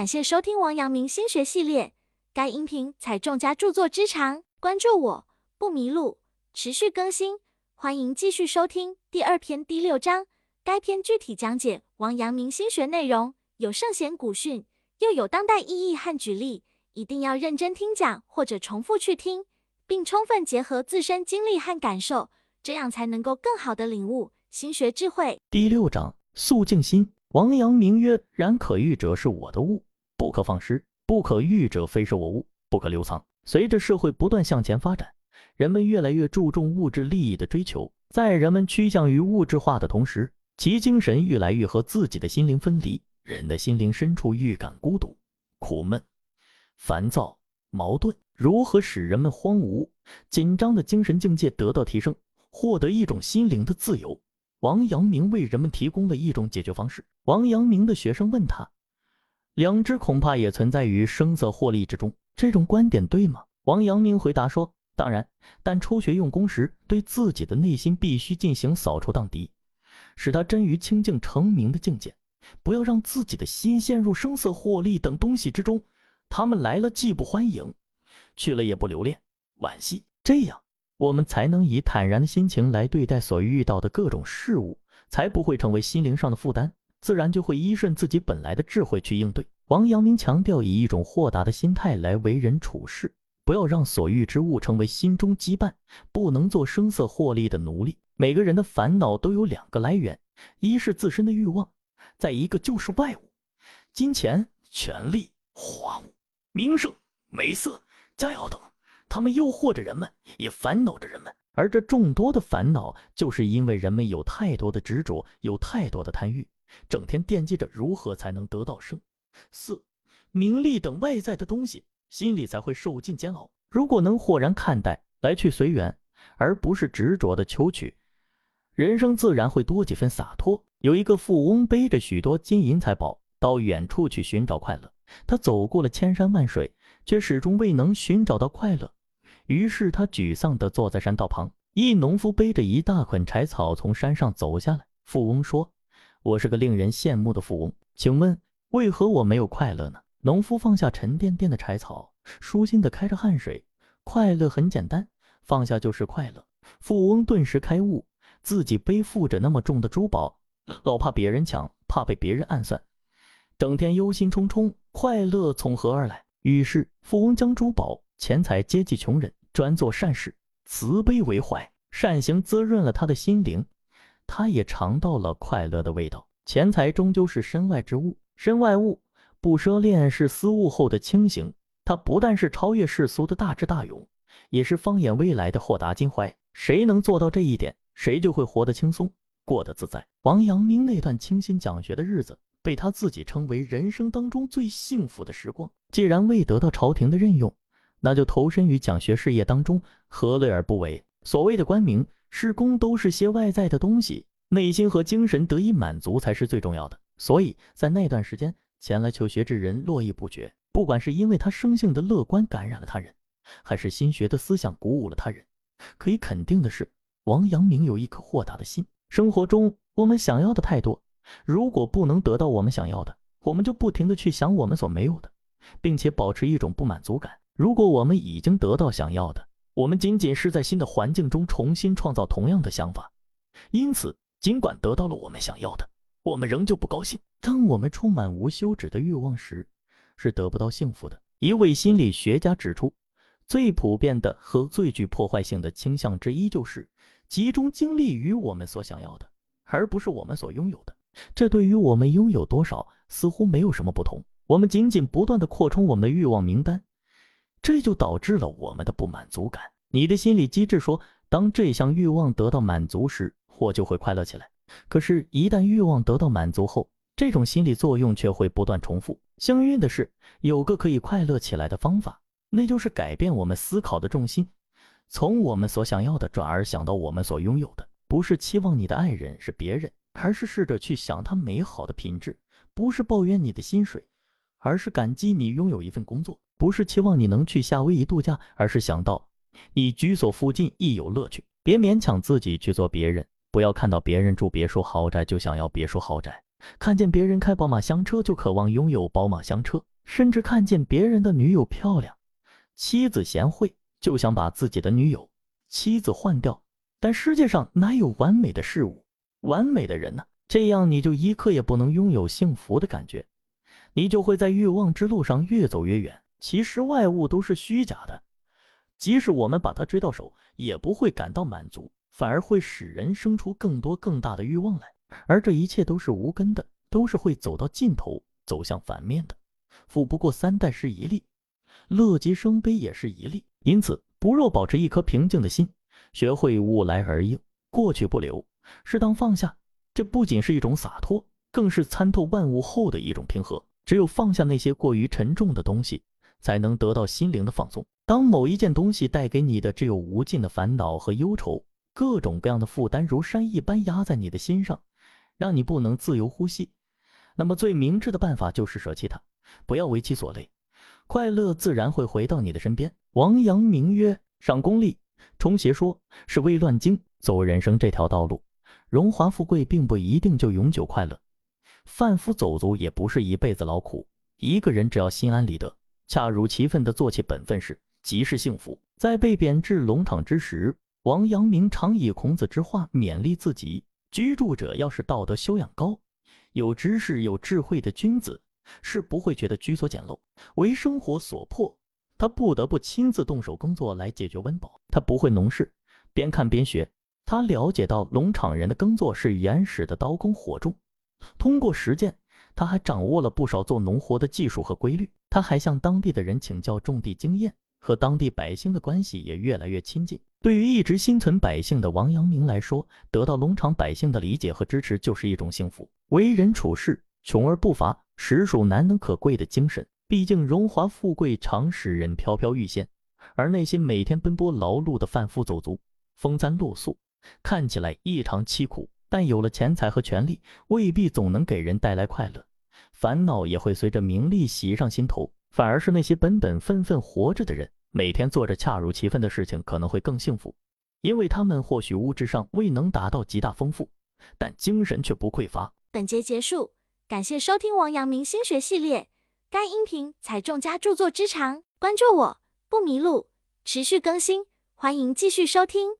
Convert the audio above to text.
感谢收听王阳明心学系列，该音频采众家著作之长，关注我不迷路，持续更新，欢迎继续收听第二篇第六章。该篇具体讲解王阳明心学内容，有圣贤古训，又有当代意义和举例，一定要认真听讲或者重复去听，并充分结合自身经历和感受，这样才能够更好的领悟心学智慧。第六章肃静心。王阳明曰：然可遇者是我的物。不可放失，不可欲者非是我物，不可留藏。随着社会不断向前发展，人们越来越注重物质利益的追求，在人们趋向于物质化的同时，其精神愈来愈和自己的心灵分离。人的心灵深处预感孤独、苦闷、烦躁、矛盾。如何使人们荒芜、紧张的精神境界得到提升，获得一种心灵的自由？王阳明为人们提供了一种解决方式。王阳明的学生问他。良知恐怕也存在于声色获利之中，这种观点对吗？王阳明回答说：“当然，但初学用功时，对自己的内心必须进行扫除荡涤，使他臻于清净成明的境界，不要让自己的心陷入声色获利等东西之中。他们来了既不欢迎，去了也不留恋，惋惜。这样，我们才能以坦然的心情来对待所遇到的各种事物，才不会成为心灵上的负担。”自然就会依顺自己本来的智慧去应对。王阳明强调以一种豁达的心态来为人处事，不要让所遇之物成为心中羁绊，不能做声色获利的奴隶。每个人的烦恼都有两个来源，一是自身的欲望，再一个就是外物，金钱、权力、花物、名声、美色、佳肴等，他们诱惑着人们，也烦恼着人们。而这众多的烦恼，就是因为人们有太多的执着，有太多的贪欲。整天惦记着如何才能得到生、色、名利等外在的东西，心里才会受尽煎熬。如果能豁然看待，来去随缘，而不是执着的求取，人生自然会多几分洒脱。有一个富翁背着许多金银财宝到远处去寻找快乐，他走过了千山万水，却始终未能寻找到快乐。于是他沮丧地坐在山道旁。一农夫背着一大捆柴草从山上走下来。富翁说。我是个令人羡慕的富翁，请问为何我没有快乐呢？农夫放下沉甸甸的柴草，舒心的开着汗水。快乐很简单，放下就是快乐。富翁顿时开悟，自己背负着那么重的珠宝，老怕别人抢，怕被别人暗算，整天忧心忡忡，快乐从何而来？于是，富翁将珠宝、钱财接济穷人，专做善事，慈悲为怀，善行滋润了他的心灵。他也尝到了快乐的味道。钱财终究是身外之物，身外物不奢恋是思悟后的清醒。它不但是超越世俗的大智大勇，也是放眼未来的豁达襟怀。谁能做到这一点，谁就会活得轻松，过得自在。王阳明那段清心讲学的日子，被他自己称为人生当中最幸福的时光。既然未得到朝廷的任用，那就投身于讲学事业当中，何乐而不为？所谓的官名。施工都是些外在的东西，内心和精神得以满足才是最重要的。所以在那段时间，前来求学之人络绎不绝。不管是因为他生性的乐观感染了他人，还是心学的思想鼓舞了他人，可以肯定的是，王阳明有一颗豁达的心。生活中我们想要的太多，如果不能得到我们想要的，我们就不停的去想我们所没有的，并且保持一种不满足感。如果我们已经得到想要的，我们仅仅是在新的环境中重新创造同样的想法，因此，尽管得到了我们想要的，我们仍旧不高兴。当我们充满无休止的欲望时，是得不到幸福的。一位心理学家指出，最普遍的和最具破坏性的倾向之一，就是集中精力于我们所想要的，而不是我们所拥有的。这对于我们拥有多少似乎没有什么不同。我们仅仅不断的扩充我们的欲望名单。这就导致了我们的不满足感。你的心理机制说，当这项欲望得到满足时，我就会快乐起来。可是，一旦欲望得到满足后，这种心理作用却会不断重复。幸运的是，有个可以快乐起来的方法，那就是改变我们思考的重心，从我们所想要的转而想到我们所拥有的。不是期望你的爱人是别人，而是试着去想他美好的品质；不是抱怨你的薪水，而是感激你拥有一份工作。不是期望你能去夏威夷度假，而是想到你居所附近亦有乐趣。别勉强自己去做别人，不要看到别人住别墅豪宅就想要别墅豪宅，看见别人开宝马香车就渴望拥有宝马香车。甚至看见别人的女友漂亮，妻子贤惠，就想把自己的女友、妻子换掉。但世界上哪有完美的事物、完美的人呢？这样你就一刻也不能拥有幸福的感觉，你就会在欲望之路上越走越远。其实外物都是虚假的，即使我们把它追到手，也不会感到满足，反而会使人生出更多更大的欲望来。而这一切都是无根的，都是会走到尽头，走向反面的。富不过三代是一例，乐极生悲也是一例。因此，不若保持一颗平静的心，学会物来而应，过去不留，适当放下。这不仅是一种洒脱，更是参透万物后的一种平和。只有放下那些过于沉重的东西，才能得到心灵的放松。当某一件东西带给你的只有无尽的烦恼和忧愁，各种各样的负担如山一般压在你的心上，让你不能自由呼吸，那么最明智的办法就是舍弃它，不要为其所累，快乐自然会回到你的身边。王阳明曰：“赏功利，充邪说，是为乱经。走人生这条道路。”荣华富贵并不一定就永久快乐，贩夫走卒也不是一辈子劳苦。一个人只要心安理得，恰如其分地做起本分事，即是幸福。在被贬至龙场之时，王阳明常以孔子之话勉励自己：居住者要是道德修养高、有知识、有智慧的君子，是不会觉得居所简陋。为生活所迫，他不得不亲自动手工作来解决温饱。他不会农事，边看边学。他了解到农场人的耕作是原始的刀耕火种，通过实践，他还掌握了不少做农活的技术和规律。他还向当地的人请教种地经验，和当地百姓的关系也越来越亲近。对于一直心存百姓的王阳明来说，得到农场百姓的理解和支持就是一种幸福。为人处事穷而不乏，实属难能可贵的精神。毕竟荣华富贵常使人飘飘欲仙，而那些每天奔波劳碌的贩夫走卒，风餐露宿。看起来异常凄苦，但有了钱财和权力，未必总能给人带来快乐，烦恼也会随着名利袭上心头。反而是那些本本分分活着的人，每天做着恰如其分的事情，可能会更幸福，因为他们或许物质上未能达到极大丰富，但精神却不匮乏。本节结束，感谢收听王阳明心学系列。该音频采众家著作之长，关注我不迷路，持续更新，欢迎继续收听。